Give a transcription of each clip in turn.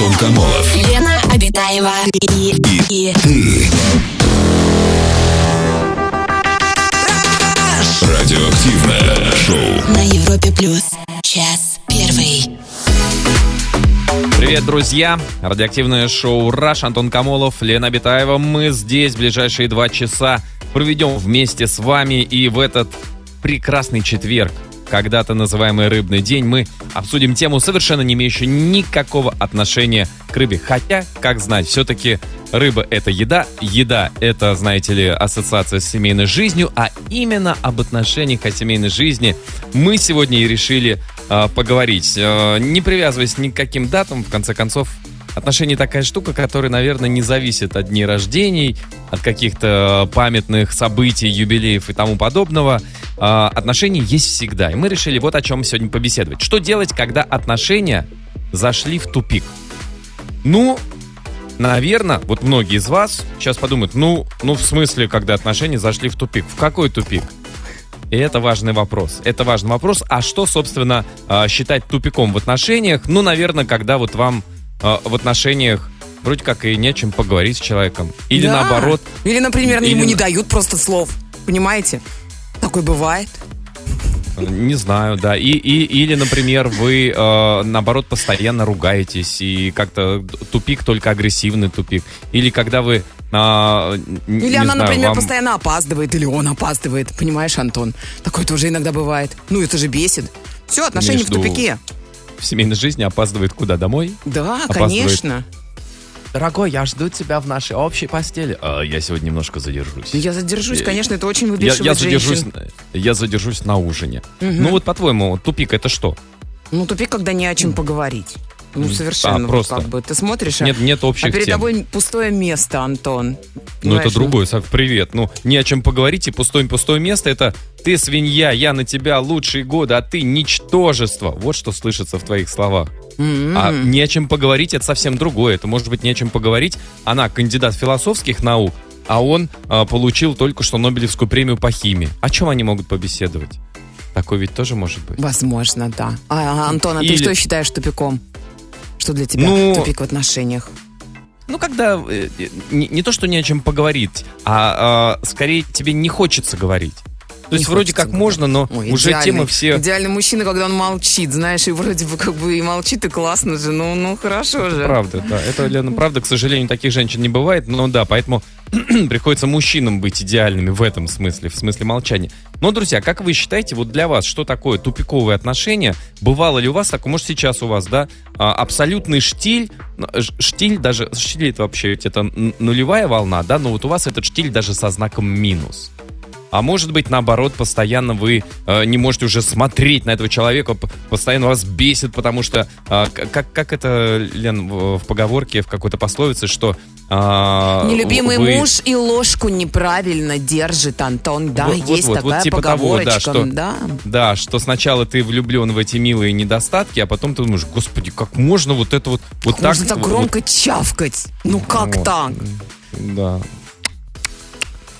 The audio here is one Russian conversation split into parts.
Антон Камолов. Лена Обитаева и, и, Ты. Радиоактивное шоу. на Европе плюс. Час первый. Привет, друзья! Радиоактивное шоу «Раш», Антон Камолов, Лена Абитаева. Мы здесь ближайшие два часа проведем вместе с вами. И в этот прекрасный четверг, когда-то называемый «Рыбный день», мы обсудим тему, совершенно не имеющую никакого отношения к рыбе. Хотя, как знать, все-таки рыба — это еда, еда — это, знаете ли, ассоциация с семейной жизнью, а именно об отношениях о семейной жизни мы сегодня и решили э, поговорить. Э, не привязываясь ни к каким датам, в конце концов, отношения такая штука, которая, наверное, не зависит от дней рождений, от каких-то памятных событий, юбилеев и тому подобного. Э, отношения есть всегда. И мы решили вот о чем сегодня побеседовать. Что делать, когда отношения зашли в тупик? Ну, наверное, вот многие из вас сейчас подумают, ну, ну в смысле, когда отношения зашли в тупик? В какой тупик? И это важный вопрос. Это важный вопрос. А что, собственно, э, считать тупиком в отношениях? Ну, наверное, когда вот вам э, в отношениях вроде как и не о чем поговорить с человеком. Или Да. наоборот, Или, например, Или ему не дают просто слов. Понимаете? Такое бывает. не знаю, да. И, и, или, например, вы э, наоборот постоянно ругаетесь и как-то тупик, только агрессивный тупик. Или когда вы... э, Или она, знаю, например, вам- постоянно опаздывает, или он опаздывает. Понимаешь, Антон? Такое тоже иногда бывает. Ну, это же бесит. Все, отношения Между- в тупике. В семейной жизни опаздывает куда? Домой? Да, Опаздывает. конечно. Дорогой, я жду тебя в нашей общей постели. А, я сегодня немножко задержусь. Я задержусь, Я- конечно, это очень Я, выбешивает я задержусь, женщин. я задержусь на ужине. Ну вот по-твоему, тупик это что? Ну, тупик, когда не о чем поговорить. Ну, совершенно. А, вот просто. Как бы ты смотришь, а- Нет, нет а общих перед тем. тобой пустое место, Антон. Ну это другое, Сав, привет. Ну не о чем поговорить и пустое пустое место. Это ты свинья, я на тебя лучшие годы, а ты ничтожество. Вот что слышится в твоих словах. М-м. А не о чем поговорить это совсем другое. Это может быть не о чем поговорить. Она кандидат философских наук, а он а, получил только что Нобелевскую премию по химии. О чем они могут побеседовать? Такое ведь тоже может быть. Возможно, да. А, Антон, а Или- ты что считаешь тупиком? Что для тебя Ну, тупик в отношениях? Ну, когда э, э, не, не то, что не о чем поговорить, а, а, скорее тебе не хочется говорить. То есть Не вроде хочется как можно, но Ой, уже идеальный- темы все... Идеальный мужчина, когда он молчит, знаешь, и вроде бы как бы и молчит, и классно же, ну, ну хорошо же. Правда, да. Это, Лена, правда, к сожалению, таких женщин не бывает. Но да, поэтому приходится мужчинам быть идеальными в этом смысле, в смысле молчания. Но, друзья, как вы считаете, вот для вас, что такое тупиковые отношения? Бывало ли у вас такое, может, сейчас у вас, да, а, абсолютный штиль, ну, штиль даже, штиль это вообще это нулевая волна, да, но вот у вас этот штиль даже со знаком минус. А может быть, наоборот, постоянно вы э, не можете уже смотреть на этого человека, постоянно вас бесит, потому что, э, как, как это, Лен, в, в поговорке, в какой-то пословице, что... э, Нелюбимый вы- муж и ложку неправильно держит, Антон. Да, Вот- вот- есть вот, такая вот типа того, да, поговорочка. что- да. Да, что сначала ты влюблен в эти милые недостатки, а потом ты думаешь, господи, как можно вот это вот... вот Как можно так вот- громко чавкать? Ну как Вот. так? Да.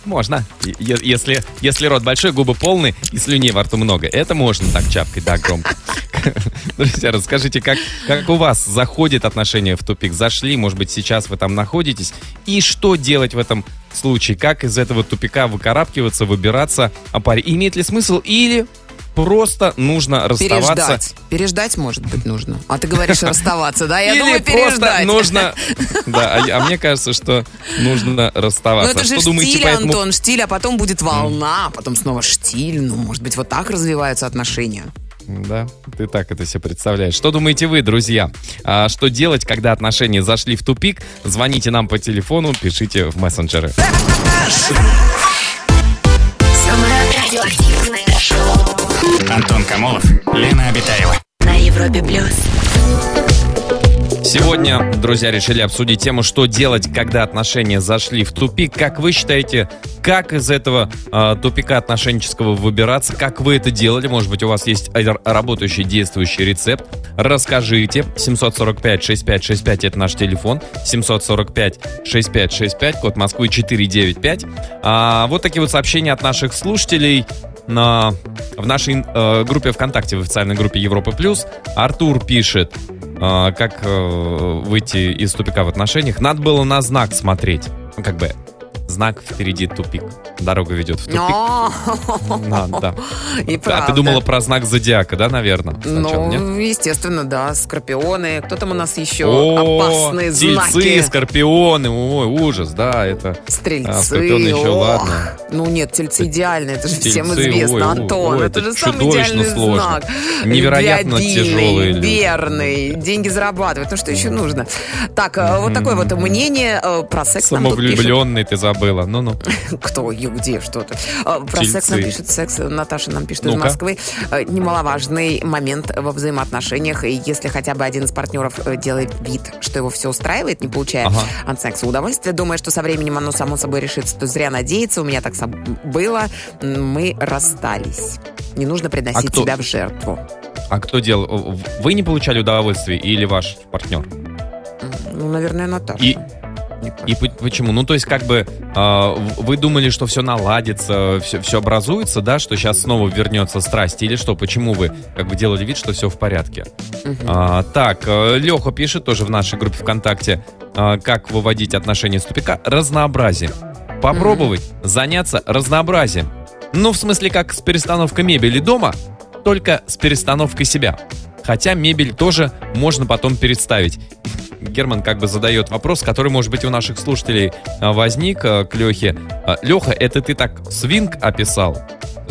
Можно. Е- Если, если рот большой, губы полные и слюней во рту много. Это можно так чапкать, да, громко. Друзья, расскажите, как, как у вас заходит отношения в тупик? Зашли, может быть, сейчас вы там находитесь? И что делать в этом случае? Как из этого тупика выкарабкиваться, выбираться? А паре имеет ли смысл? Или просто нужно расставаться? Переждать. Переждать, может быть, нужно. А ты говоришь расставаться, да? Я Или думаю, просто переждать. нужно... Да, а, а мне кажется, что нужно Ну расставаться. это же что штиль, Антон, штиль, а потом будет волна, а потом снова штиль. Ну, может быть, вот так развиваются отношения. Да, ты так это себе представляешь. Что думаете вы, друзья? А, что делать, когда отношения зашли в тупик? Звоните нам по телефону, пишите в мессенджеры. Антон Камолов, Лена Обитаева. на Европе плюс. Сегодня, друзья, решили обсудить тему, что делать, когда отношения зашли в тупик. Как вы считаете, как из этого э, тупика отношенческого выбираться? Как вы это делали? Может быть, у вас есть работающий, действующий рецепт? Расскажите. 745-6565 это наш телефон. 745-6565, код Москвы 495. А, вот такие вот сообщения от наших слушателей на, в нашей э, группе ВКонтакте, в официальной группе Европа Плюс. Артур пишет. а, как э, выйти из тупика в отношениях, надо было на знак смотреть. Ну, как бы знак впереди тупик. Дорога ведет в тупик. Надо, да. И А ты думала про знак зодиака, да, наверное? сначала, нет? Ну, естественно, да, скорпионы. Кто там у нас еще? О, Опасные тельцы, знаки. скорпионы, ой, ужас, да, это... Стрельцы. А, скорпионы еще ладно. Ну нет, тельцы идеальные, это же всем Тельцы, известно, ой, Антон. ой, это это же самый идеальный сложно. знак. Невероятно Любвеобильный, тяжелые люди. верный, деньги зарабатывать. Ну что еще нужно? Так, э, вот такое вот мнение э, про секс. Самовлюбленный ты забыла, ну-ну. Кто, где, что то А, Про Тельцы. секс нам пишет, секс, Наташа нам пишет из Ну-ка. Москвы. Э, Немаловажный момент во взаимоотношениях. И если хотя бы один из партнеров э, делает вид, что его все устраивает, не получая Ага. от секса удовольствия, думая, что со временем оно само собой решится, то зря надеяться. У меня так было. Мы расстались. Не нужно приносить А кто- себя в жертву. А кто делал? Вы не получали удовольствие или ваш партнер? Ну, наверное, Наташа. И-. И по- почему? Ну, то есть, как бы, в- вы думали, что все наладится, все, все образуется, да, что сейчас снова вернется страсть, или что? Почему вы, как бы, делали вид, что все в порядке? А, так, Леха пишет тоже в нашей группе ВКонтакте, а, как выводить отношения с тупика. Разнообразие. Попробовать заняться разнообразием. Ну, в смысле, как с перестановкой мебели дома, только с перестановкой себя. Хотя мебель тоже можно потом переставить. Герман как бы задает вопрос, который, может быть, у наших слушателей а, возник а, к Лехе. А, Леха, это ты так свинг описал?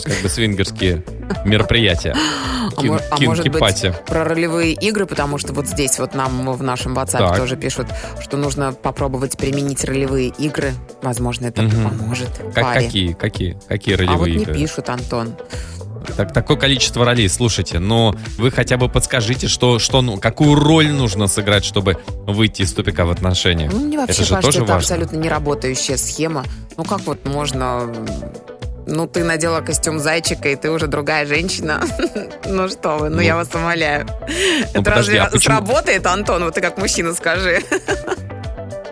Как бы свингерские мероприятия. А, Кин- а может быть, про ролевые игры, потому что вот здесь вот нам в нашем WhatsApp Так. тоже пишут, что нужно попробовать применить ролевые игры. Возможно, это поможет Как, паре. какие, какие, какие А вот ролевые не игры? пишут, Антон. Так, такое количество ролей, слушайте, но вы хотя бы подскажите, что, что, ну, какую роль нужно сыграть, чтобы выйти из тупика в отношениях. Ну, мне вообще это же кажется, тоже это важно. абсолютно неработающая схема. Ну, как вот можно... Ну, ты надела костюм зайчика, и ты уже другая женщина. Ну что вы, ну Ну, я вас умоляю. Это подожди, разве а почему- сработает, Антон? Вот ты как мужчина скажи.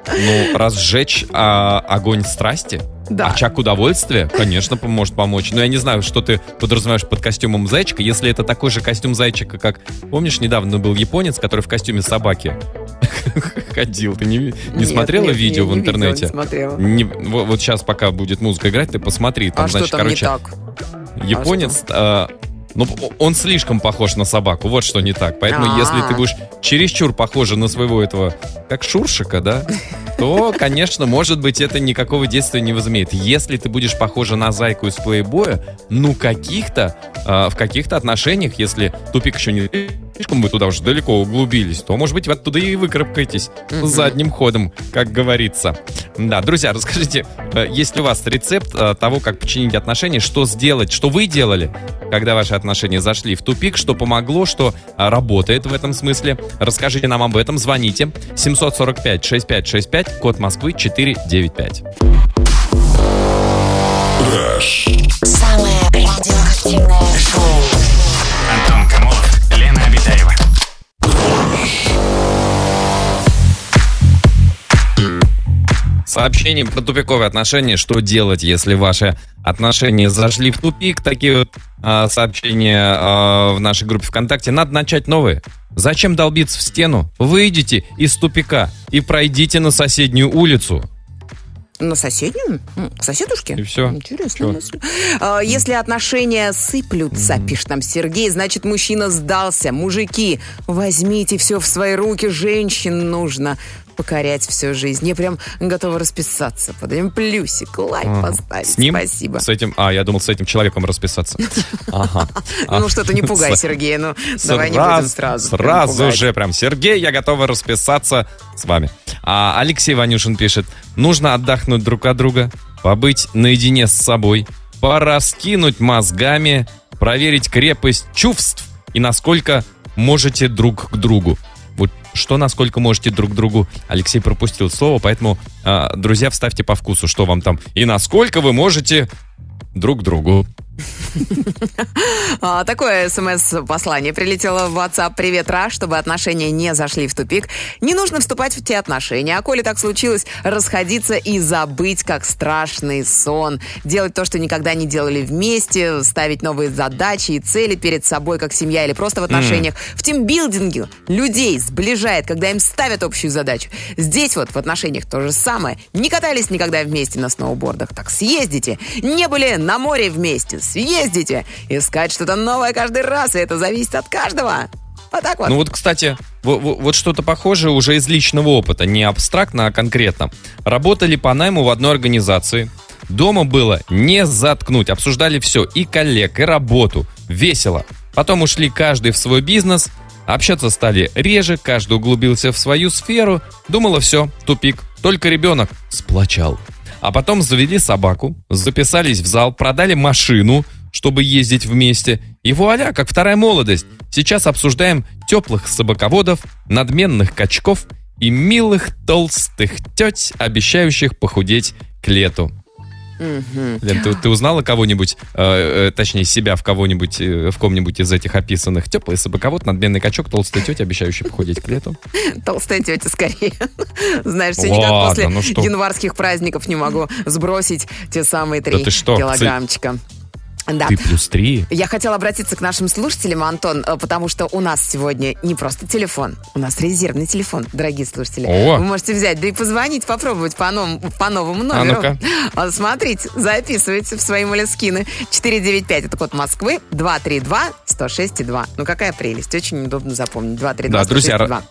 Ну, разжечь а, огонь страсти, Да. очаг удовольствия, конечно, может помочь. Но я не знаю, что ты подразумеваешь под костюмом зайчика, если это такой же костюм зайчика, как... Помнишь, недавно был японец, который в костюме собаки ходил? Ты не, не Нет, смотрела нет, видео не- в не видела, интернете? не смотрела. Не- вот, вот сейчас, пока будет музыка играть, ты посмотри. Там, А что значит, там короче, не так? японец, а, ну, он слишком похож на собаку, вот что не так. Поэтому, А. если ты будешь чересчур похожа на своего этого, как шуршика, да, то, конечно, может быть, это никакого действия не возымеет. Если ты будешь похожа на зайку из плейбоя, ну, каких-то, а, в каких-то отношениях, если тупик еще не слишком вы туда уже далеко углубились, то, может быть, вы оттуда и выкарабкаетесь Мгм. задним ходом, как говорится. Да, друзья, расскажите, э, есть ли у вас рецепт э, того, как починить отношения, что сделать, что вы делали, когда ваши отношения зашли в тупик, что помогло, что а, работает в этом смысле. Расскажите нам об этом, звоните. 745-6565, код Москвы 495. Самое радиоактивное шоу. Сообщение про тупиковые отношения, что делать, если ваши отношения зашли в тупик. Такие вот а, сообщения а, в нашей группе ВКонтакте. Надо начать новые. Зачем долбиться в стену? Выйдите из тупика и пройдите на соседнюю улицу. На соседнюю? К соседушке? И Чё? мысль. А, Если отношения сыплются, пишет нам Сергей, значит, мужчина сдался. Мужики, возьмите все в свои руки. Женщин нужно покорять всю жизнь. Я прям готова расписаться. Подаем плюсик, лайк поставить. С ним? Спасибо. С этим, а, я думал, с этим человеком расписаться. Ага. Ну что-то не пугай, Сергей. Ну, давай не будем сразу. Сразу же, прям, Сергей, я готова расписаться с вами. А Алексей Ванюшин пишет, нужно отдохнуть друг от друга, побыть наедине с собой, пораскинуть мозгами, проверить крепость чувств и насколько можете друг к другу. Что, насколько можете друг другу, Алексей пропустил слово, поэтому, а, друзья, вставьте по вкусу, что вам там, и насколько вы можете друг другу. А, Такое смс-послание прилетело в WhatsApp. Привет, Раш, чтобы отношения не зашли в тупик. Не нужно вступать в те отношения. А коли так случилось, расходиться и забыть, как страшный сон. Делать то, что никогда не делали вместе, ставить новые задачи и цели перед собой, как семья или просто в отношениях. В тимбилдинге людей сближает, когда им ставят общую задачу. Здесь вот в отношениях то же самое. Не катались никогда вместе на сноубордах, так съездите. Не были на море вместе, съездите. Искать что-то новое каждый раз, и это зависит от каждого. Вот так вот. Ну вот, кстати, во- во- вот что-то похожее уже из личного опыта, не абстрактно, а конкретно. Работали по найму в одной организации. Дома было не заткнуть, обсуждали все, и коллег, и работу. Весело. Потом ушли каждый в свой бизнес, общаться стали реже, каждый углубился в свою сферу. Думала, все, тупик. Только ребенок сплочал. А потом завели собаку, записались в зал, продали машину, чтобы ездить вместе. И вуаля, как вторая молодость. Сейчас обсуждаем теплых собаководов, надменных качков и милых толстых теть, обещающих похудеть к лету. Лен, ты, ты узнала кого-нибудь, э, э, точнее себя в кого-нибудь, э, в ком-нибудь из этих описанных? Теплый собаковод, надменный качок, толстая тетя, обещающая похудеть к лету. Толстая тетя скорее. Знаешь, все никак после ну январских праздников не могу сбросить те самые три килограммчика. Да. Ты плюс три. Я хотела обратиться к нашим слушателям, Антон, э, потому что у нас сегодня не просто телефон, у нас резервный телефон, дорогие слушатели. О! Вы можете взять, да и позвонить, попробовать по, новому- по новому номеру. ну-ка. А, Смотрите, записывайте в свои молескины. 495, это код Москвы, 232-106-2. Ну, какая прелесть, очень удобно запомнить. 232 Да, друзья, 106,2.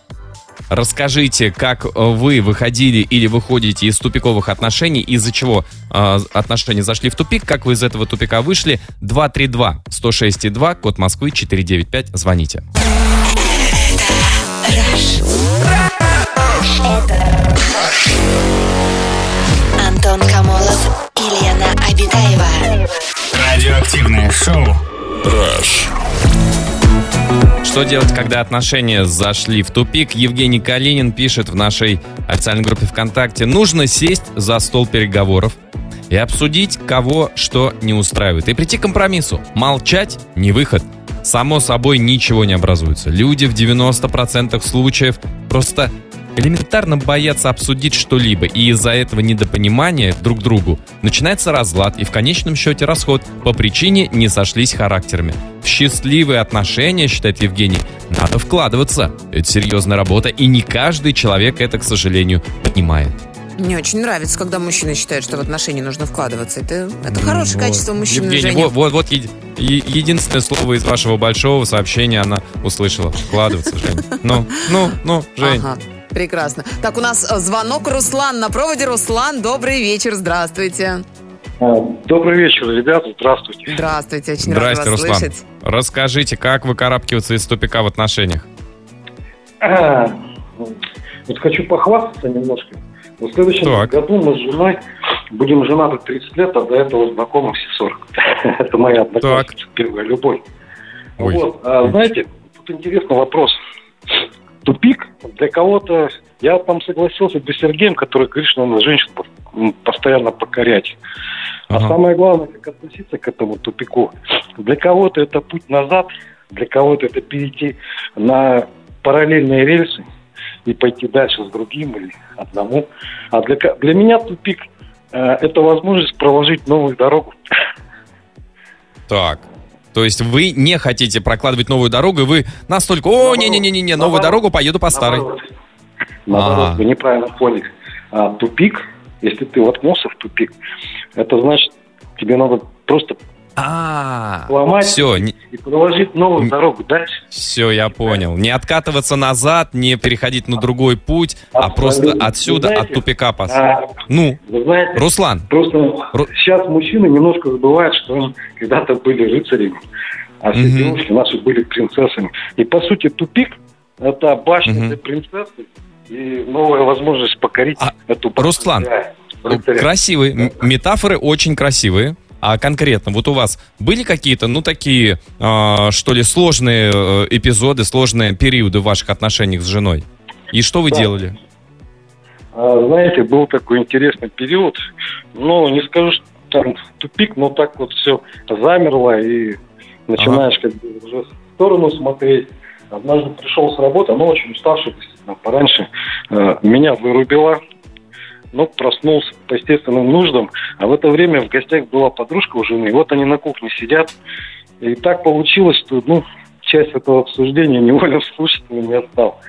Расскажите, как вы выходили или выходите из тупиковых отношений, из-за чего э, отношения зашли в тупик, как вы из этого тупика вышли. 232-106-2, код Москвы 495, звоните. Антон Камолов и Лена Обитаева. Радиоактивное шоу. Что делать, когда отношения зашли в тупик? Евгений Калинин пишет в нашей официальной группе ВКонтакте. Нужно сесть за стол переговоров и обсудить, кого что не устраивает. И прийти к компромиссу. Молчать – не выход. Само собой ничего не образуется. Люди в 90% случаев просто элементарно боятся обсудить что-либо, и из-за этого недопонимания друг другу начинается разлад и в конечном счете расход по причине не сошлись характерами. В счастливые отношения, считает Евгений, надо вкладываться. Это серьезная работа, и не каждый человек это, к сожалению, понимает. Мне очень нравится, когда мужчина считает, что в отношения нужно вкладываться. Это, это хорошее Вот. качество мужчины, Евгений, Женя. вот, вот, вот еди- е- единственное слово из вашего большого сообщения она услышала. Вкладываться, Жень. Ну, ну, ну, Жень. Ага, прекрасно. Так, у нас э, звонок Руслан на проводе. Руслан, добрый вечер, здравствуйте. А, Добрый вечер, ребята, здравствуйте. Здравствуйте, очень Здрасте, вас Руслан. слышать. Расскажите, как выкарабкиваться из тупика в отношениях? А, Вот хочу похвастаться немножко. В следующем Так. году мы с женой будем женаты 30 лет, а до этого знакомы все 40. Это моя одноклассница, первая любовь. Ой. Вот, а, знаете, тут интересный вопрос. Тупик для кого-то... Я там согласился бы с Сергеем, который говорит, что надо женщин постоянно покорять. А Ага. самое главное, как относиться к этому тупику. Для кого-то это путь назад, для кого-то это перейти на параллельные рельсы и пойти дальше с другим или одному. А для, для меня тупик э, это возможность проложить новую дорогу. Так. То есть вы не хотите прокладывать новую дорогу, и вы настолько, о, не-не-не-не, новую дорогу поеду по старой. Наоборот, вы неправильно поняли. А, тупик, если ты воткнулся в тупик, это значит, тебе надо просто А, Ломать. все, и проложить новую дорогу дальше. все, я понял. Не откатываться назад, не переходить на другой путь, а Абсолютно. просто отсюда, Вы от знаете, тупика пас. А, Ну, вы знаете, Руслан, Просто Ру- сейчас мужчины немножко забывают, что они когда-то были рыцарями, а все Мгм. девушки наши были принцессами. И по сути тупик это башня Мгм. для принцессы и новая возможность покорить А, эту Руслан, рыцаря. красивые, метафоры очень красивые. А конкретно, вот у вас были какие-то, ну, такие, а, что ли, сложные э, эпизоды, сложные периоды в ваших отношениях с женой? И что вы Да. делали? А, знаете, был такой интересный период. Ну, не скажу, что там тупик, но так вот все замерло, и начинаешь как бы уже в сторону смотреть. Однажды пришел с работы, но очень уставший, действительно, пораньше. Э, меня вырубило, ну, проснулся по естественным нуждам. А в это время в гостях была подружка у жены. И вот они на кухне сидят. И так получилось, что, ну, часть этого обсуждения невольно слушателем я стал.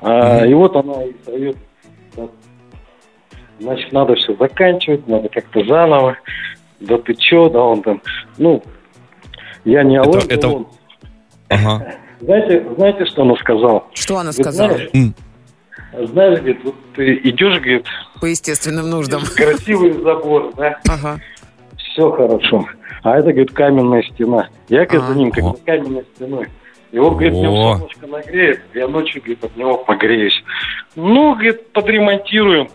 А, и вот она и дает, значит, надо все заканчивать, надо как-то заново. Да ты чё, да он там, ну, я не Аллах, это- он. Ага. Знаете, знаете, что она сказала? Что она сказала? Знаешь, М. знаешь, говорит, вот ты идешь, говорит, По естественным нуждам. красивый забор, да, Ага. все хорошо. А это, говорит, каменная стена. Я, говорит, за ним, как за каменной стеной. Его, говорит, днем солнышко нагреет, я ночью, говорит, от него погреюсь. Ну, говорит, подремонтируем.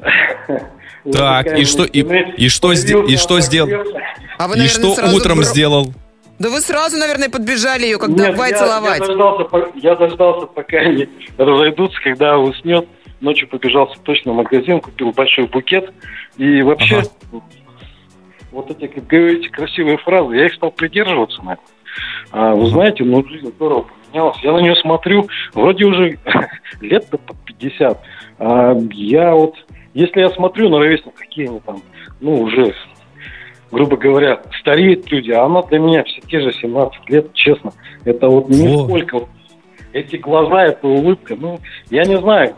Так, и что- и- и что и что сделал? А вы, И наверное, что сразу утром бро- сделал? Да вы сразу, наверное, подбежали ее, как Нет, давай я, целовать. Я дождался, я дождался, пока они разойдутся, когда уснет. Ночью побежал в цветочный магазин, купил большой букет. И вообще, Ага. вот эти, как говорите, красивые фразы, я их стал придерживаться, наверное. А, вы знаете, ну, жизнь здорово поменялась. Я на нее смотрю, вроде уже лет-то по 50. А, я вот, если я смотрю на ровесников, какие они там, ну, уже, грубо говоря, стареют люди, а она для меня все те же 17 лет, честно. Это вот нисколько. вот Эти глаза, эта улыбка, ну, я не знаю.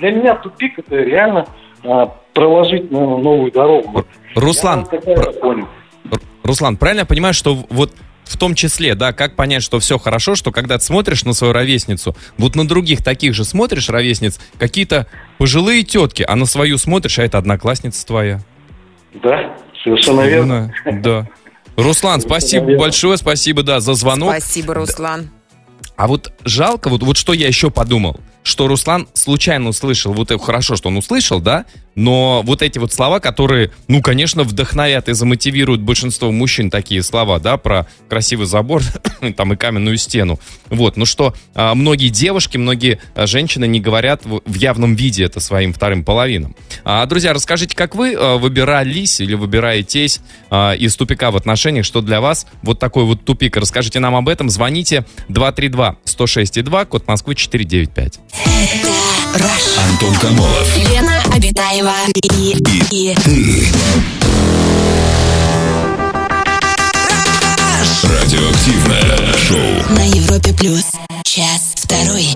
Для меня тупик это реально а, проложить наверное, новую дорогу. Руслан, я вот понял. Руслан, правильно я понимаю, что вот в том числе, да, как понять, что все хорошо, что когда ты смотришь на свою ровесницу, вот на других таких же смотришь ровесниц, какие-то пожилые тетки, а на свою смотришь, а это одноклассница твоя. Да, совершенно верно. Да. Руслан, спасибо верно. большое, спасибо, да, за звонок. Спасибо, Руслан. А вот жалко, вот, вот что я еще подумал, что Руслан случайно услышал, вот хорошо, что он услышал, да, но вот эти вот слова, которые, ну, конечно, вдохновят и замотивируют большинство мужчин, такие слова, да, про красивый забор, там, и каменную стену, вот, ну что, а, многие девушки, многие а, женщины не говорят в, явном виде это своим вторым половинам. А, друзья, расскажите, как вы выбирались или выбираетесь из тупика в отношениях, что для вас вот такой вот тупик, расскажите нам об этом, звоните 232-106-2, код Москвы 495. Антон Камолов. Лена Обитаева и, и Радиоактивное шоу. на Европе плюс. Час второй.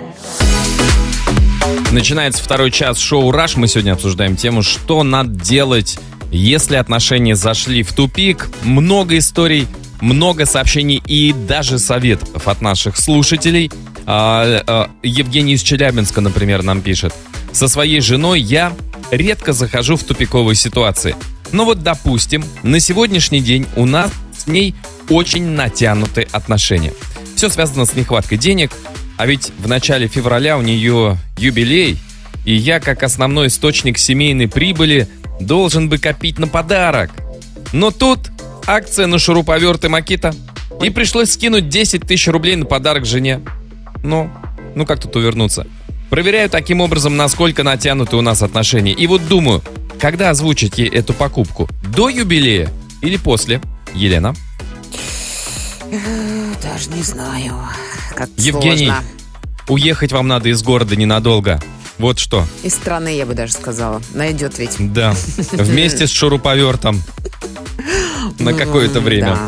Начинается второй час шоу «Раш». Мы сегодня обсуждаем тему, что надо делать, если отношения зашли в тупик. Много историй, много сообщений и даже советов от наших слушателей. А, а, Евгений из Челябинска, например, нам пишет. Со своей женой я редко захожу в тупиковые ситуации. Но вот, допустим, на сегодняшний день у нас с ней очень натянутые отношения. Все связано с нехваткой денег, а ведь в начале февраля у нее юбилей, и я, как основной источник семейной прибыли, должен бы копить на подарок. Но тут акция на шуруповерты Макита, и пришлось скинуть 10 тысяч рублей на подарок жене. Ну, ну как тут увернуться? Проверяю таким образом, насколько натянуты у нас отношения. И вот думаю, когда озвучить ей эту покупку? До юбилея или после? Елена? Даже не знаю. Как Евгений. сложно. Уехать вам надо из города ненадолго. Вот что. Из страны, я бы даже сказала. Найдет ведь. Да. Вместе с шуруповертом. На какое-то время.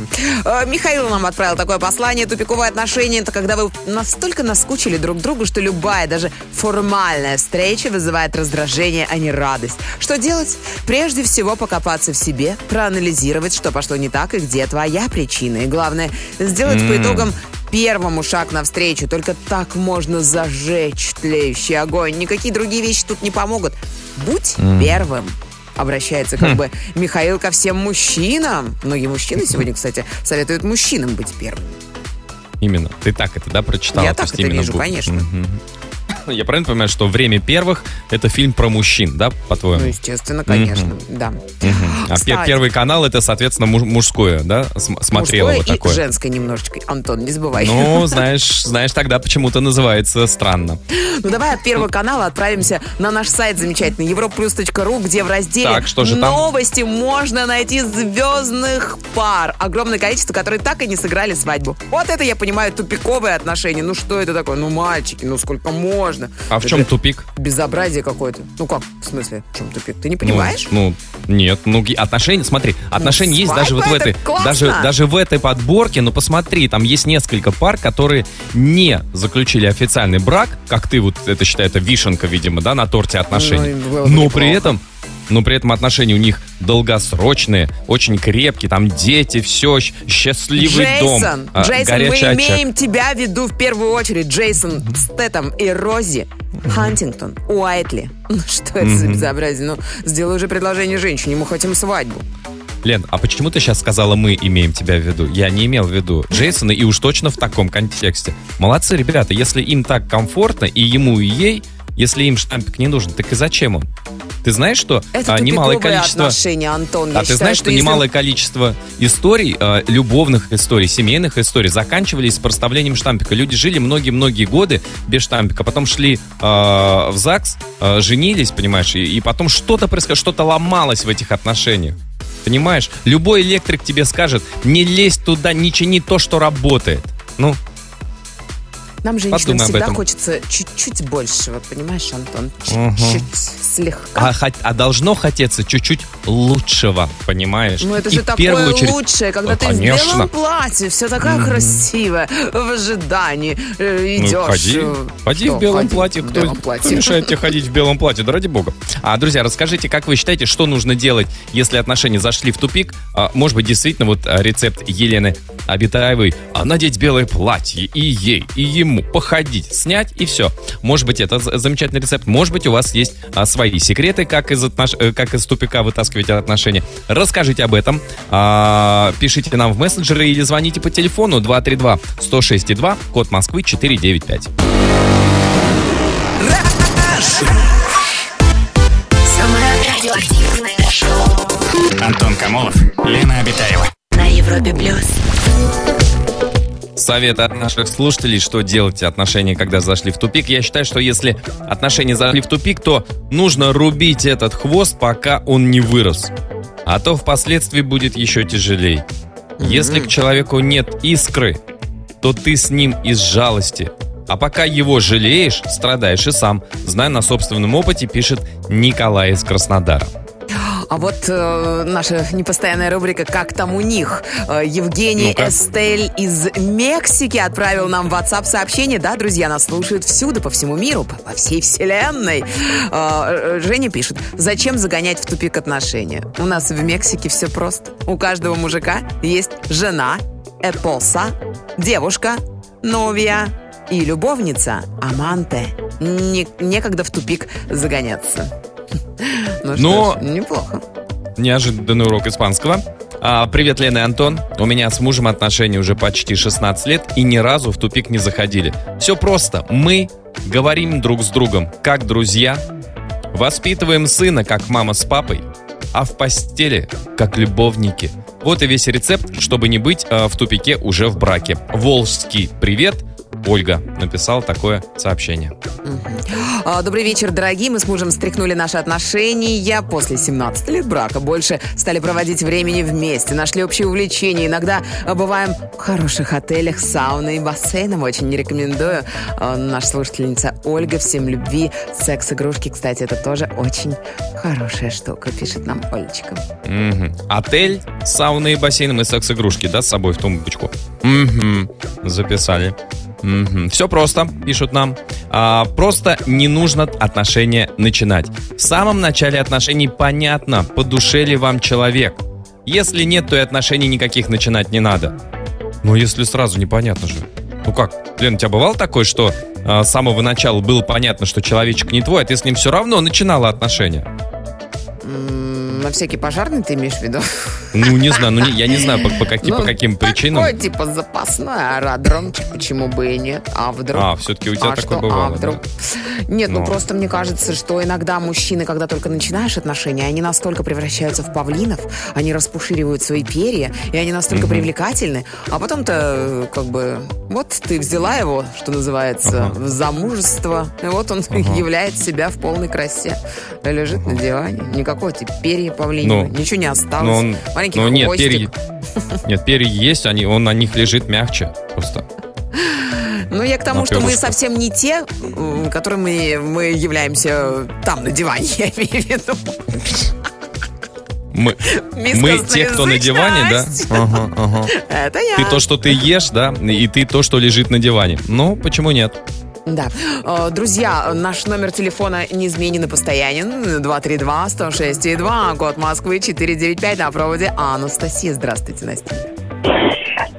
Да. Э, Михаил нам отправил такое послание. Тупиковые отношения – это когда вы настолько наскучили друг другу, что любая, даже формальная встреча вызывает раздражение, а не радость. Что делать? Прежде всего покопаться в себе, проанализировать, что пошло не так и где твоя причина. И главное, сделать по М. итогам первому шаг навстречу. Только так можно зажечь тлеющий огонь. Никакие другие вещи тут не помогут. Будь первым. Обращается как бы Михаил ко всем мужчинам. Многие мужчины сегодня, кстати, советуют мужчинам быть первыми. Именно. Ты так это, да, прочитала? Я так это вижу, бу- конечно. Мгм. Я правильно понимаю, что «Время первых» — это фильм про мужчин, да, Ну, по-твоему? естественно, конечно, да. А пе- Кстати, Первый канал — это, соответственно, муж- мужское, да? См- Смотрела мужское вот и такое. женское немножечко. Антон, не забывай. Ну, знаешь, знаешь, тогда почему-то называется странно. Ну давай от Первого канала отправимся на наш сайт замечательный европлюс.ру, где в разделе Так, что же там? новости можно найти звездных пар. Огромное количество, которые так и не сыграли свадьбу. Вот это я понимаю тупиковые отношения. Ну что это такое? Ну мальчики, ну сколько можно? А в чем тупик? Безобразие какое-то. Ну как, в смысле, в чем тупик? Ты не понимаешь? Ну, ну, нет, ну отношения, смотри, отношения есть даже вот в этой, классно. даже даже в этой подборке. Ну посмотри, там есть несколько пар, которые не заключили официальный брак, как ты вот это считай, это вишенка, видимо, да, на торте отношений. Ну, но неплохо. при этом но при этом отношения у них долгосрочные, очень крепкие, там дети, все, счастливый Джейсон, дом, а, Джейсон, мы очаг. имеем тебя в виду в первую очередь. Джейсон Стэтом и Рози Хантингтон Уайтли. Ну что это за безобразие? Ну, сделай уже предложение женщине, мы хотим свадьбу. Лен, а почему ты сейчас сказала «мы имеем тебя в виду»? Я не имел в виду Джейсона, и уж точно в таком контексте. Молодцы, ребята, если им так комфортно, и ему, и ей, если им штампик не нужен, так и зачем он? Ты знаешь, что Это а, немалое количество... отношения, Антон. А ты считаю, знаешь, что, если- немалое количество историй, э, любовных историй, семейных историй заканчивались с проставлением штампика. Люди жили многие-многие годы без штампика, потом шли э, в ЗАГС, э, женились, понимаешь, и, и потом что-то происходило, что-то ломалось в этих отношениях. Понимаешь? Любой электрик тебе скажет, не лезь туда, не чини то, что работает. Ну, Нам, женщинам, Подумай всегда хочется чуть-чуть большего, понимаешь, Антон? Чуть-чуть, слегка. а, а должно хотеться чуть-чуть лучшего, понимаешь? Ну, это И же в такое очередь- лучшее, когда Ну, ты конечно. в белом платье, все такая красивая, в ожидании э, идешь. Ну, ходи, э, ходи что, в белом ходи платье. В Кто, белом кто платье. мешает тебе ходить в белом платье? Да ради бога. А, друзья, расскажите, как вы считаете, что нужно делать, если отношения зашли в тупик? А, может быть, действительно, вот а, рецепт Елены Абитаевой. А, надеть белое платье и ей, и ему. Походить, снять и все. Может быть, это за- замечательный рецепт. Может быть, у вас есть а, свои секреты, как из, отнош- э, как из тупика вытаскивать отношения. Расскажите об этом. А, пишите нам в мессенджеры или звоните по телефону 232-106-2, код Москвы 495. Самое радиоактивное шоу Антон Камолов, Лена Обитаева. на Европе плюс. Совет от наших слушателей, что делать отношения, когда зашли в тупик. Я считаю, что если отношения зашли в тупик, то нужно рубить этот хвост, пока он не вырос. А то впоследствии будет еще тяжелее. Если к человеку нет искры, то ты с ним из жалости. А пока его жалеешь, страдаешь и сам. Знаю на собственном опыте, пишет Николай из Краснодара. А вот э, наша непостоянная рубрика «Как там у них?» Э, Евгений Ну-ка. Эстель из Мексики отправил нам в WhatsApp сообщение. Да, друзья, нас слушают всюду, по всему миру, по, по всей вселенной. Э, э, Женя пишет, зачем загонять в тупик отношения? У нас в Мексике все просто. У каждого мужика есть жена, эпоса, девушка, новия и любовница, аманте. Не- некогда в тупик загоняться. Ну Но- ж, неплохо. Неожиданный урок испанского. А, привет, Лена и Антон. У меня с мужем отношения уже почти 16 лет и ни разу в тупик не заходили. Все просто. Мы говорим друг с другом, как друзья, воспитываем сына, как мама с папой, а в постели, как любовники. Вот и весь рецепт, чтобы не быть а, в тупике уже в браке. Волжский привет. Ольга написал такое сообщение. А, Добрый вечер, дорогие. Мы с мужем стряхнули наши отношения после 17 лет брака. Больше стали проводить времени вместе, нашли общие увлечения. Иногда а, бываем в хороших отелях, с сауной и бассейном. Очень не рекомендую. А, Наша слушательница Ольга, всем любви. Секс-игрушки, кстати, это тоже очень хорошая штука, пишет нам Олечка. Мгм. Отель, сауна и бассейн и секс-игрушки, да, с собой в тумбочку? Мгм. Записали. Все просто, пишут нам. А, просто не нужно отношения начинать. В самом начале отношений понятно, по душе ли вам человек. Если нет, то и отношений никаких начинать не надо. Но если сразу непонятно же. Ну как, Лен, у тебя бывало такое, что а, с самого начала было понятно, что человечек не твой, а ты с ним все равно начинала отношения? На всякий пожарный ты имеешь в виду? Ну, не знаю, ну, не- я не знаю, по, по каким, по Ну, каким причинам. Такой, типа, запасной аэродромчик, почему бы и нет? А вдруг? А, все-таки у тебя А такое что? бывало. А вдруг? Нет, ну Ну. просто мне кажется, что иногда мужчины, когда только начинаешь отношения, они настолько превращаются в павлинов, они распуширивают свои перья, и они настолько привлекательны, а потом-то, э, как бы, вот ты взяла его, что называется, Ага. в замужество, и вот он являет себя в полной красе. Лежит на диване, никакого типа перья павлиньего, Ну, ничего не осталось. Но он, Маленький но нет, хвостик. перья, нет, перья есть, они, он на них лежит мягче просто. Ну, я к тому, На что мы совсем не те, которыми мы являемся там, на диване, я имею в виду. Мы, мы те, кто на диване, да? Ага, ага. Это я. Ты то, что ты ешь, да, и ты то, что лежит на диване. Ну, почему нет? Да. Э, Друзья, наш номер телефона неизменен и постоянен. 232-106-2, код Москвы 495 на проводе Анастасия. Здравствуйте, Настя.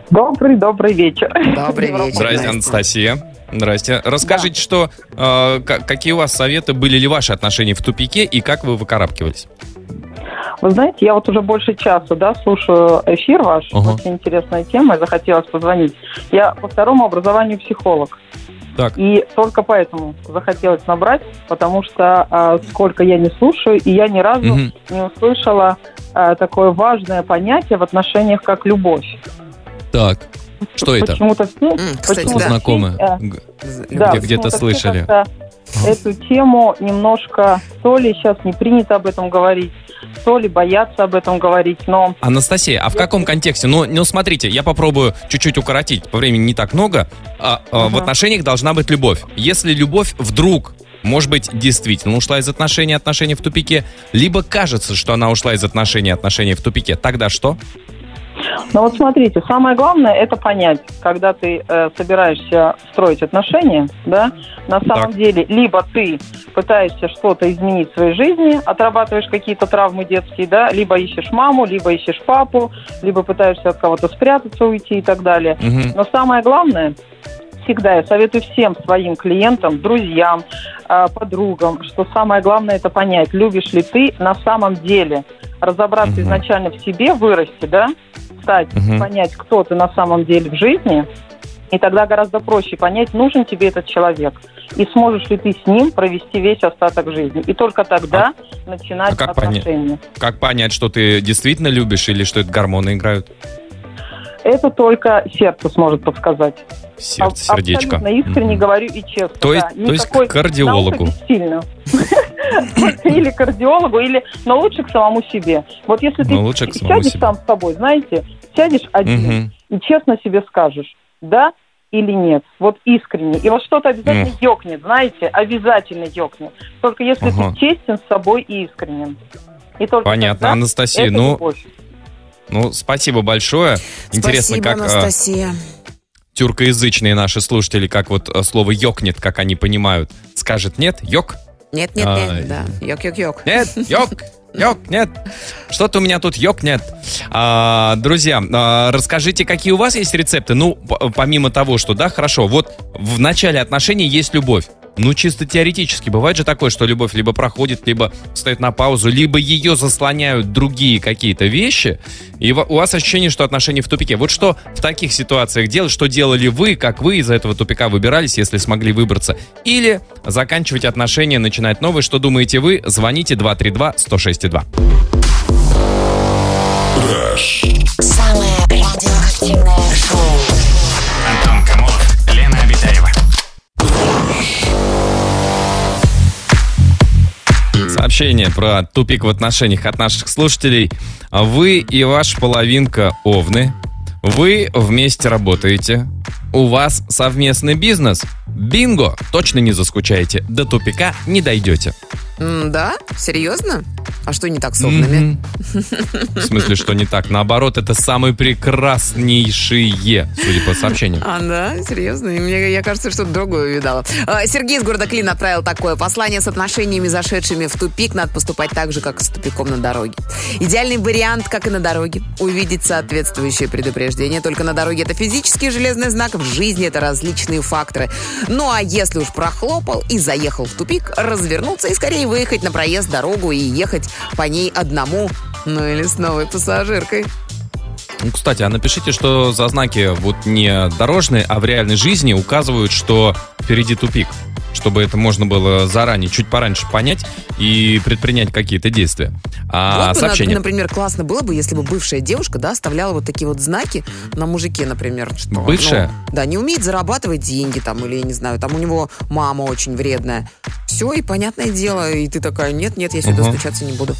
Добрый, добрый вечер. Добрый вечер. Здрасте. Анастасия. Здрасте. Расскажите, что э, ка- какие у вас советы, были ли ваши отношения в тупике и как вы выкарабкивались? Вы знаете, я вот уже больше часа, да, слушаю эфир ваш. Ага. Очень интересная тема, и захотелось позвонить. Я по второму образованию психолог. Так. И только поэтому захотелось набрать, потому что а, сколько я не слушаю, и я ни разу Мгм. не услышала а, такое важное понятие в отношениях, как любовь. Так. Что это? Почему-то все, кстати, почему-то да. Знакомое. все, э, Да, Где- где-то все слышали. Эту тему немножко, то ли сейчас не принято об этом говорить, то ли боятся об этом говорить, но Анастасия, а в каком контексте? Ну, ну, смотрите, я попробую чуть-чуть укоротить, по времени не так много. А, а, В Ага. отношениях должна быть любовь. Если любовь вдруг, может быть, действительно ушла из отношений, отношения в тупике, либо кажется, что она ушла из отношений, отношения в тупике, тогда что? Но вот смотрите, самое главное это понять, когда ты э, собираешься строить отношения, да, на самом Так. деле, либо ты пытаешься что-то изменить в своей жизни, отрабатываешь какие-то травмы детские, да, либо ищешь маму, либо ищешь папу, либо пытаешься от кого-то спрятаться, уйти и так далее. Мгм. Но самое главное, всегда я советую всем своим клиентам, друзьям, э, подругам, что самое главное это понять, любишь ли ты на самом деле, разобраться Мгм. изначально в себе, вырасти, да, стать, Мгм. понять, кто ты на самом деле в жизни, и тогда гораздо проще понять, нужен тебе этот человек, и сможешь ли ты с ним провести весь остаток жизни. И только тогда начинать а как понять? отношения. Как понять, что ты действительно любишь или что это гормоны играют? Это только сердце сможет подсказать. Сердце, сердечко. Абсолютно искренне Мгм. говорю и честно. То есть, да. то есть к кардиологу. бессильна. Или кардиологу, или, но лучше к самому себе. Вот если ты самому сядешь сам с собой, знаете, сядешь один и честно себе скажешь, да или нет, вот искренне. И вот что-то обязательно Ну. ёкнет, знаете, обязательно ёкнет. Только если Ага. ты честен с собой и искренен. И только Понятно, тогда Анастасия. Ну, любовь. Ну, спасибо большое. Интересно, Спасибо, как а, Анастасия. тюркоязычные наши слушатели, как вот а, слово «ёкнет», как они понимают. Скажет «нет», «ёк», Нет, нет, Ай. нет, да. Йок-йок-йок. Нет, йок, йок, нет. Что-то у меня тут йок нет. А, друзья, а, расскажите, какие у вас есть рецепты? Ну, помимо того, что, да, хорошо, вот в начале отношений есть любовь. Ну, чисто теоретически, бывает же такое, что любовь либо проходит, либо стоит на паузу, либо ее заслоняют другие какие-то вещи, и у вас ощущение, что отношения в тупике. Вот что в таких ситуациях делать, что делали вы, как вы из этого тупика выбирались, если смогли выбраться, или заканчивать отношения, начинать новые, что думаете вы, звоните 232-106-2. Самое радиоактивное Сообщение про тупик в отношениях от наших слушателей. Вы и ваша половинка овны. Вы вместе работаете. У вас совместный бизнес. Бинго! Точно не заскучаете. До тупика не дойдете. М, Да? Серьезно? А что не так с овнами? В смысле, что не так? Наоборот, это самые прекраснейшие, судя по сообщениям. А, да? Серьезно? Мне я кажется, что-то другое увидала. А, Сергей из города Клин отправил такое послание с отношениями, зашедшими в тупик. Надо поступать так же, как с тупиком на дороге. Идеальный вариант, как и на дороге. Увидеть соответствующее предупреждение. Только на дороге это физический железный знак, в жизни это различные факторы. Ну а если уж прохлопал и заехал в тупик, развернуться и скорее выехать на проезд, дорогу и ехать по ней одному, ну или с новой пассажиркой. Ну, кстати, а напишите, что за знаки вот не дорожные, а в реальной жизни указывают, что впереди тупик чтобы это можно было заранее, чуть пораньше понять и предпринять какие-то действия. А вот бы, сообщение... например, классно было бы, если бы бывшая девушка, да, оставляла вот такие вот знаки на мужике, например. Что, бывшая? Ну, да, не умеет зарабатывать деньги там, или, я не знаю, там у него мама очень вредная. Все, и понятное дело, и ты такая, нет, нет, я сюда угу. стучаться не буду.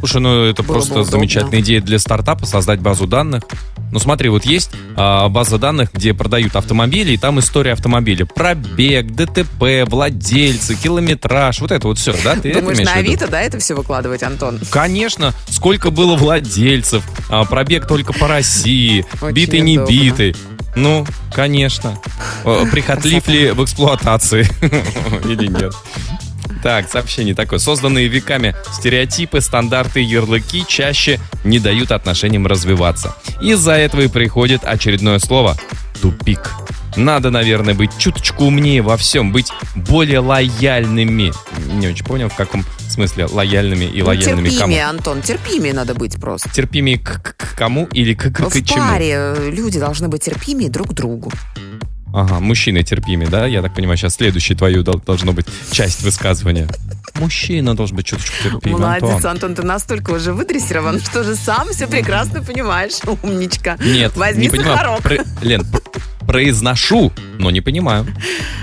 Слушай, ну это Было просто замечательная идея для стартапа, создать базу данных. Ну смотри, вот есть а, база данных, где продают автомобили, и там история автомобиля. Пробег, ДТП, владельцы, километраж, вот это вот все, да? Ты Думаешь, на Авито, да, это все выкладывать, Антон? Конечно. Сколько было владельцев, а, пробег только по России, Очень битый, не битый. Ну, конечно. Прихотлив ли в эксплуатации или нет? Так, сообщение такое. Созданные веками стереотипы, стандарты, ярлыки чаще не дают отношениям развиваться. Из-за этого и приходит очередное слово – тупик. Надо, наверное, быть чуточку умнее во всем, быть более лояльными. Не очень понял, в каком смысле лояльными и ну, лояльными терпимее, кому. Антон, терпимее надо быть просто. Терпимее к, к, к кому или к, к, к чему? В паре люди должны быть терпимее друг к другу. Ага, мужчины терпимее, да? Я так понимаю, сейчас следующий твою должно быть часть высказывания. Мужчина должен быть чуточку терпимее. Молодец, Антон. Антон, ты настолько уже выдрессирован, что же сам все прекрасно понимаешь, умничка. Нет, Возьми не понимаю. Про... Лен, произношу, но не понимаю.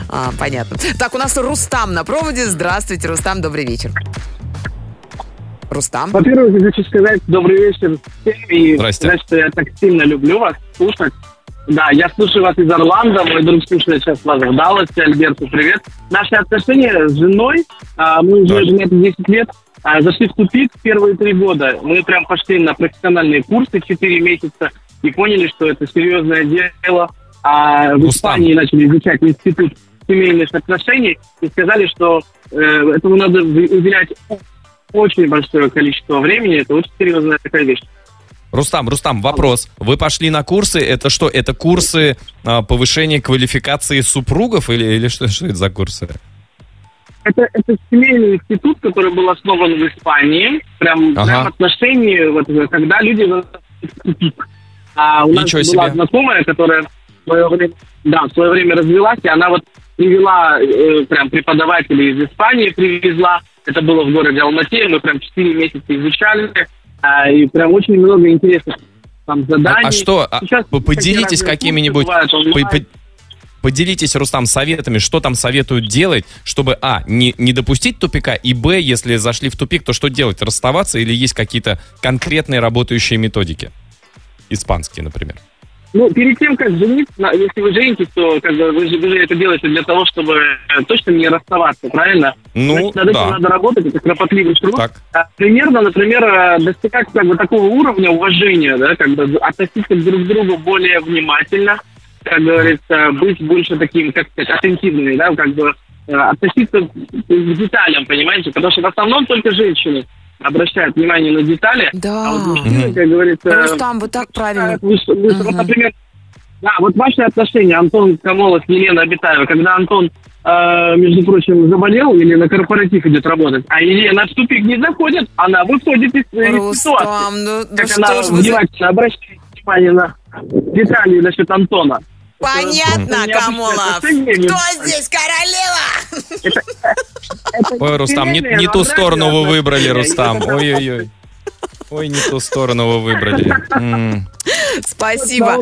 А, понятно. Так, у нас Рустам на проводе. Здравствуйте, Рустам, добрый вечер. Рустам. Во-первых, хочу сказать добрый вечер всем и Здрасте. сказать, что я так сильно люблю вас слушать. Да, я слушаю вас из Орландо, мой друг слушает сейчас вас в Далласе, Альберту, привет. Наши отношения с женой, а, мы уже женаты 10 лет, а, зашли в тупик первые три года. Мы прям пошли на профессиональные курсы 4 месяца и поняли, что это серьезное дело. А в Испании начали изучать институт семейных отношений и сказали, что э, этому надо уделять очень большое количество времени. Это очень серьезная такая вещь. Рустам, Рустам, вопрос. Вы пошли на курсы, это что, это курсы а, повышения квалификации супругов или, или что, что это за курсы? Это, это семейный институт, который был основан в Испании, прям, ага. прям отношении, вот, когда люди а у нас Ничего была себе. знакомая, которая в свое время, да, в свое время развелась, и она вот привела э, прям преподавателей из Испании, привезла. Это было в городе Алмате, мы прям 4 месяца изучали а, и прям очень много интересных там заданий. А, а что, а, Сейчас поделитесь какими-нибудь... Поделитесь, Рустам, советами, что там советуют делать, чтобы, а, не, не допустить тупика, и, б, если зашли в тупик, то что делать? Расставаться или есть какие-то конкретные работающие методики? Испанские, например. Ну, перед тем, как жениться, если вы женитесь, то как бы, вы, же, вы же это делаете для того, чтобы э, точно не расставаться, правильно? Ну, Значит, над этим да. надо работать, это кропотливый труд. Так. А, примерно, например, э, достигать как бы такого уровня уважения, да, как бы относиться друг к другу более внимательно, как говорится, быть больше таким, как сказать, атентивными, да, как бы э, относиться к деталям, понимаете? Потому что в основном только женщины обращают внимание на детали, да. а вот мужчины, как говорится... Рустам, вы так правильно. Выше, выше. Угу. Вот, например, да, вот ваши отношения, Антон Камолов, Елена Абитаева, когда Антон, э, между прочим, заболел или на корпоратив идет работать, а Елена в тупик не заходит, она выходит из, Рустам, ситуации. Ну, как ну она что внимательно за... обращает внимание на детали насчет Антона. Понятно, Камолов. Кто здесь королева? Ой, Рустам, не, не ту сторону вы выбрали, Рустам. Ой-ой-ой. Ой, не ту сторону вы выбрали. Спасибо.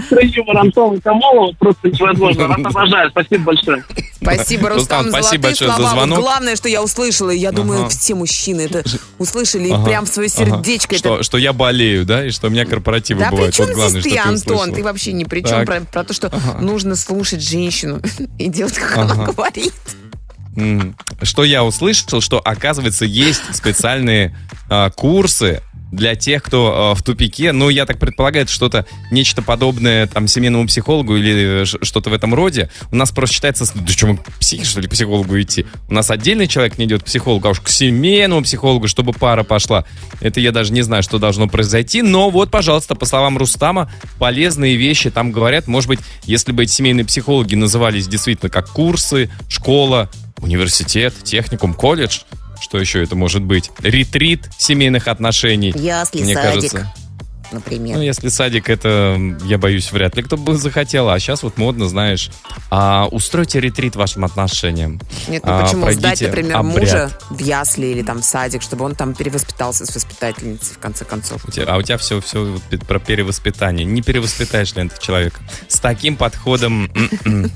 Антона Камолова просто невозможно. Вас обожаю. Спасибо большое. Спасибо, Рустам, спасибо большое за звонок. Главное, что я услышала, я думаю, все мужчины это услышали ага. прям в свое сердечко. Что, я болею, да, и что у меня корпоративы бывают. Да главное, здесь ты, Антон? Ты вообще ни при чем. Про, то, что нужно слушать женщину и делать, как она говорит. Что я услышал, что, оказывается, есть специальные э, курсы для тех, кто э, в тупике. Ну, я так предполагаю, это что-то, нечто подобное там семейному психологу или что-то в этом роде. У нас просто считается, да что, мы психи, что ли, к психологу идти? У нас отдельный человек не идет к психологу, а уж к семейному психологу, чтобы пара пошла. Это я даже не знаю, что должно произойти. Но вот, пожалуйста, по словам Рустама, полезные вещи там говорят. Может быть, если бы эти семейные психологи назывались действительно как курсы, школа, университет, техникум, колледж, Что еще это может быть? Ретрит семейных отношений. Ясли, Мне садик, кажется. Например. Ну, если садик, это, я боюсь, вряд ли кто бы захотел. А сейчас вот модно, знаешь, а, устройте ретрит вашим отношениям. Нет, ну А, почему сдать, например, обряд. мужа в ясли или там в садик, чтобы он там перевоспитался с воспитательницей, в конце концов. У тебя- а у тебя все, все про перевоспитание. Не перевоспитаешь ли ты человека? С таким подходом, м-м,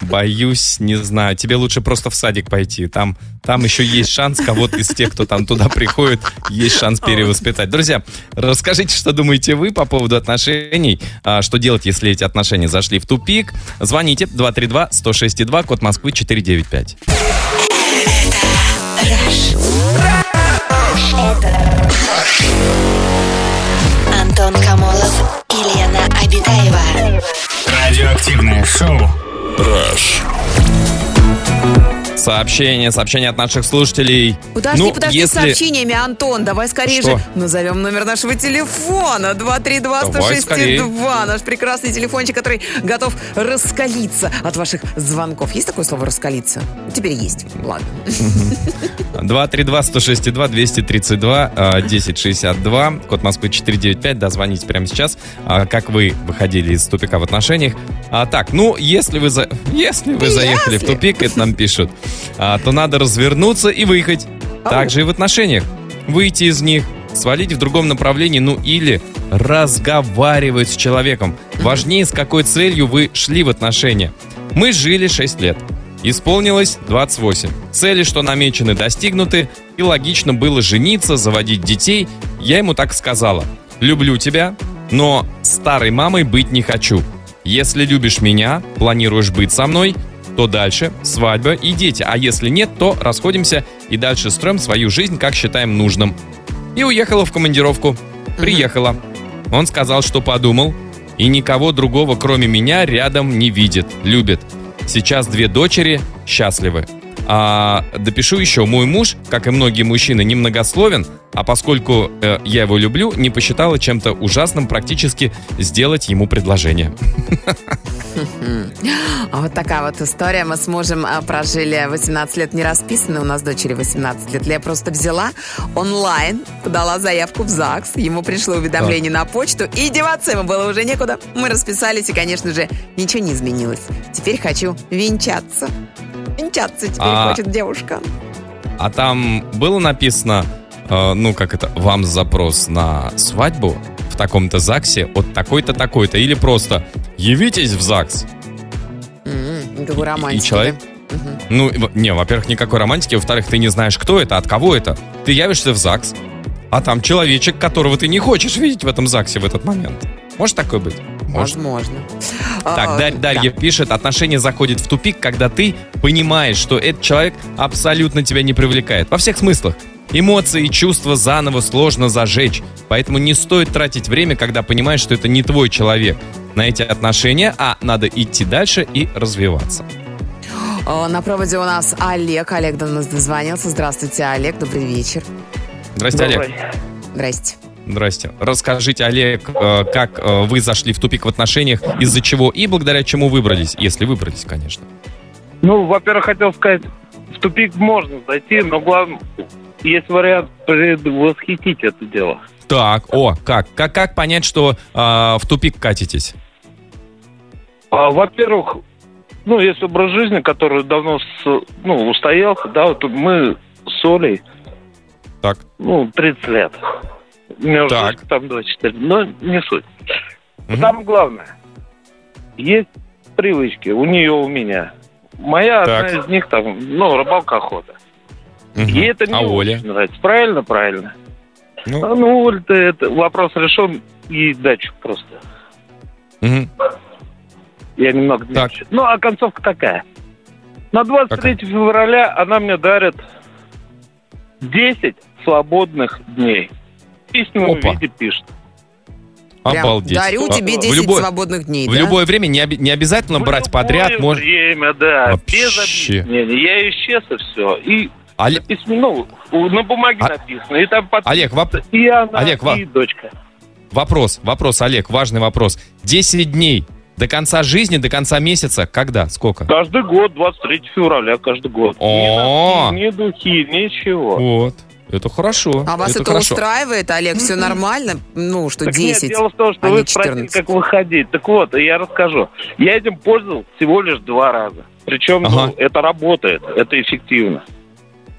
боюсь, не знаю. Тебе лучше просто в садик пойти. Там, там еще есть шанс кого-то из тех, кто там туда приходит, есть шанс перевоспитать. Друзья, расскажите, что думаете вы по поводу отношений. А, Что делать, если эти отношения зашли в тупик? Звоните 232-106-2, код Москвы 495. Антон Камолов и Лена Обитаева. Радиоактивное шоу. Сообщение, сообщение от наших слушателей. Подожди, Ну, подожди с если- сообщениями, Антон. Давай скорее Что? же назовем номер нашего телефона. 232-106-2. Наш прекрасный телефончик, который готов раскалиться от ваших звонков. Есть такое слово «раскалиться»? Теперь есть. Ладно. 232-106-2, 232, а, 1062, код Москвы 495, да, звоните прямо сейчас, А, как вы выходили из тупика в отношениях. А, так, ну, если вы, за- если вы заехали в Если. тупик, это нам пишут, то надо развернуться и выехать. Ау. Так же и в отношениях. Выйти из них, свалить в другом направлении, ну или разговаривать с человеком. Важнее, с какой целью вы шли в отношения. Мы жили 6 лет. Исполнилось 28. Цели, что намечены, достигнуты, и логично было жениться, заводить детей. Я ему так сказала. Люблю тебя, но старой мамой быть не хочу. Если любишь меня, планируешь быть со мной, то дальше свадьба и дети. А если нет, то расходимся и дальше строим свою жизнь, как считаем нужным. И уехала в командировку. Приехала. Он сказал, что подумал, и никого другого, кроме меня, рядом не видит, любит. Сейчас две дочери счастливы. А допишу еще, мой муж, как и многие мужчины, немногословен, а поскольку э, я его люблю, не посчитала чем-то ужасным практически сделать ему предложение. А Вот такая вот история. Мы с мужем а, прожили 18 лет не расписаны. У нас дочери 18 лет. Я просто взяла онлайн, подала заявку в ЗАГС. Ему пришло уведомление на почту. И деваться ему было уже некуда. Мы расписались, и, конечно же, ничего не изменилось. Теперь хочу венчаться. Венчаться теперь А- хочет девушка. А там было написано, э, ну как это, вам запрос на свадьбу в таком-то ЗАГСе от такой-то такой-то, или просто явитесь в ЗАГС. М, Какой романтик. и человек- Ну, не, во-первых, никакой романтики, во-вторых, ты не знаешь, кто это, от кого это. Ты явишься в ЗАГС, а там человечек, которого ты не хочешь видеть в этом ЗАГСе в этот момент. Может такое быть? Может. Возможно. Так, А, Дарь- Дарья да. пишет, отношения заходят в тупик, когда ты понимаешь, что этот человек абсолютно тебя не привлекает. Во всех смыслах. Эмоции и чувства заново сложно зажечь. Поэтому не стоит тратить время, когда понимаешь, что это не твой человек. На эти отношения, а надо идти дальше и развиваться. О, На проводе у нас Олег. Олег до нас дозвонился. Здравствуйте, Олег. Добрый вечер. Здрасте, Олег. Здрасте. Здрасте. Расскажите, Олег, э, как э, вы зашли в тупик в отношениях, из-за чего и благодаря чему выбрались, если выбрались, конечно. Ну, во-первых, хотел сказать, в тупик можно зайти, но главное, есть вариант предвосхитить это дело. Так, о, как? Как, как понять, что э, в тупик катитесь? А, во-первых, ну, есть образ жизни, который давно с- ну, устоялся, да, вот мы с Олей, Так. ну, 30 лет. У меня уже Так. там 24, но не суть. Мгм. Самое главное, есть привычки у нее, у меня. Моя Так. одна из них там, ну, рыбалка, охота. Мгм. Ей это не а Оля? нравится. Правильно, правильно. Ну, А, ну, Оля-то это вопрос решен, и дачу просто. мгм. Я немного Так. Ну, а концовка такая. На 23 февраля она мне дарит 10 свободных дней. В письменном Опа. виде пишет. Прям Обалдеть. Дарю А, тебе в 10 любое- свободных дней, В да? любое время не, оби- не обязательно В брать любое подряд. Может... время, да. Без Вообще. объяснений. Я исчез и все. И Оле- письмо, ну, на бумаге А- написано. И там подписано. Олег, воп- И она, Олег, и дочка. Вопрос, вопрос, Олег, важный вопрос. 10 дней. До конца жизни, до конца месяца? Когда? Сколько? Каждый год, 23 февраля, каждый год. О! Ни носки, ни духи, ничего. Вот. Это хорошо. А вас это, хорошо. устраивает, Олег? Все нормально? Ну, что Так 10, нет, дело в том, что а вы спросили, 14. как выходить. Так вот, я расскажу. Я этим пользовался всего лишь два раза. Причем ну, Ага. это работает, это эффективно.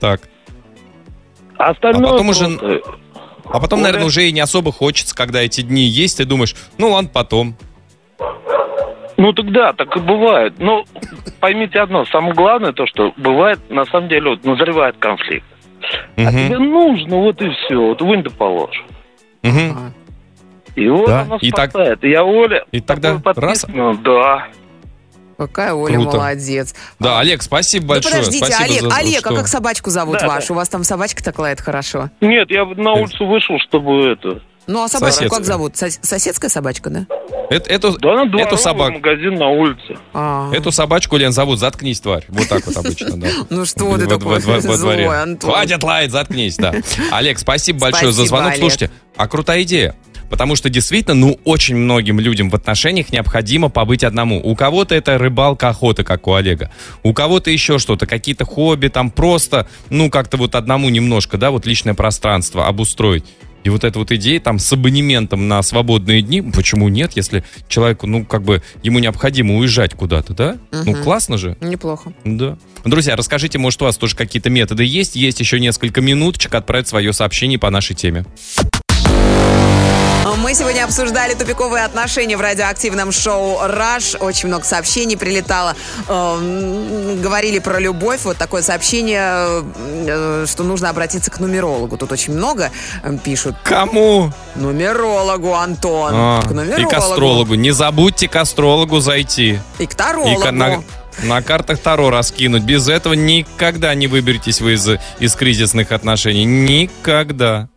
Так. А остальное А потом уже- А потом, Оля? наверное, уже и не особо хочется, когда эти дни есть, ты думаешь, ну ладно, потом. Ну тогда так и бывает. Но поймите одно, самое главное то, что бывает, на самом деле, вот назревает конфликт. А Мгм. тебе нужно, вот и все, вот вынь да положь. Мгм. И вот Да, оно и так-. И я Оля, и тогда раз- да. Какая Оля Круто. молодец. Да, Олег, спасибо большое. подождите, Спасибо Олег, за- Олег, что- а как собачку зовут Да, вашу? да. У вас там собачка так лает хорошо. Нет, я на улицу вышел, чтобы это... Ну, а Соседская. как зовут? Сос- Соседская собачка, да? Это- эту, Да, на эту, дворовый собак, магазин на улице. А. эту собачку, Лен, зовут «Заткнись, тварь». Вот так вот обычно, да. Ну что ты Во- такой во- во- во дворе. злой, Антон? Хватит лаять, заткнись, да. Олег, спасибо большое за Спасибо, звонок. Олег. Слушайте, а крутая идея. Потому что действительно, ну, очень многим людям в отношениях необходимо побыть одному. У кого-то это рыбалка, охота, как у Олега. У кого-то еще что-то, какие-то хобби, там просто, ну, как-то вот одному немножко, да, вот личное пространство обустроить. И вот эта вот идея там с абонементом на свободные дни, почему нет, если человеку, ну, как бы, ему необходимо уезжать куда-то, да? Ну, Мгм. классно же. Неплохо. Да. Друзья, расскажите, может, у вас тоже какие-то методы есть? Есть еще несколько минуточек отправить свое сообщение по нашей теме. Мы сегодня обсуждали тупиковые отношения в радиоактивном шоу «Раш». Очень много сообщений прилетало. Эм, Говорили про любовь. Вот такое сообщение, э, что нужно обратиться к нумерологу. Тут очень много э, пишут. Кому? Нумерологу, Антон. А, к и нумерологу. к астрологу. Не забудьте к астрологу зайти. И к И тарологу. ка- на, на картах Таро раскинуть. Без этого никогда не выберетесь вы из, из кризисных отношений. Никогда.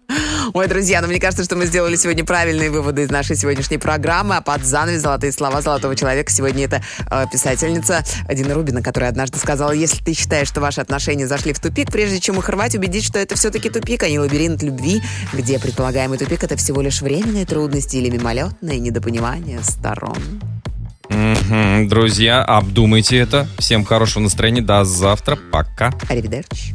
Ой, друзья, ну мне кажется, что мы сделали сегодня правильные выводы из нашей сегодняшней программы. А под занавес «Золотые слова золотого человека» сегодня это э, писательница Дина Рубина, которая однажды сказала, если ты считаешь, что ваши отношения зашли в тупик, прежде чем их рвать, убедись, что это все-таки тупик, а не лабиринт любви, где предполагаемый тупик — это всего лишь временные трудности или мимолетное недопонимание сторон. Мгм. Друзья, обдумайте это. Всем хорошего настроения. До завтра. Пока. Аривидерчи.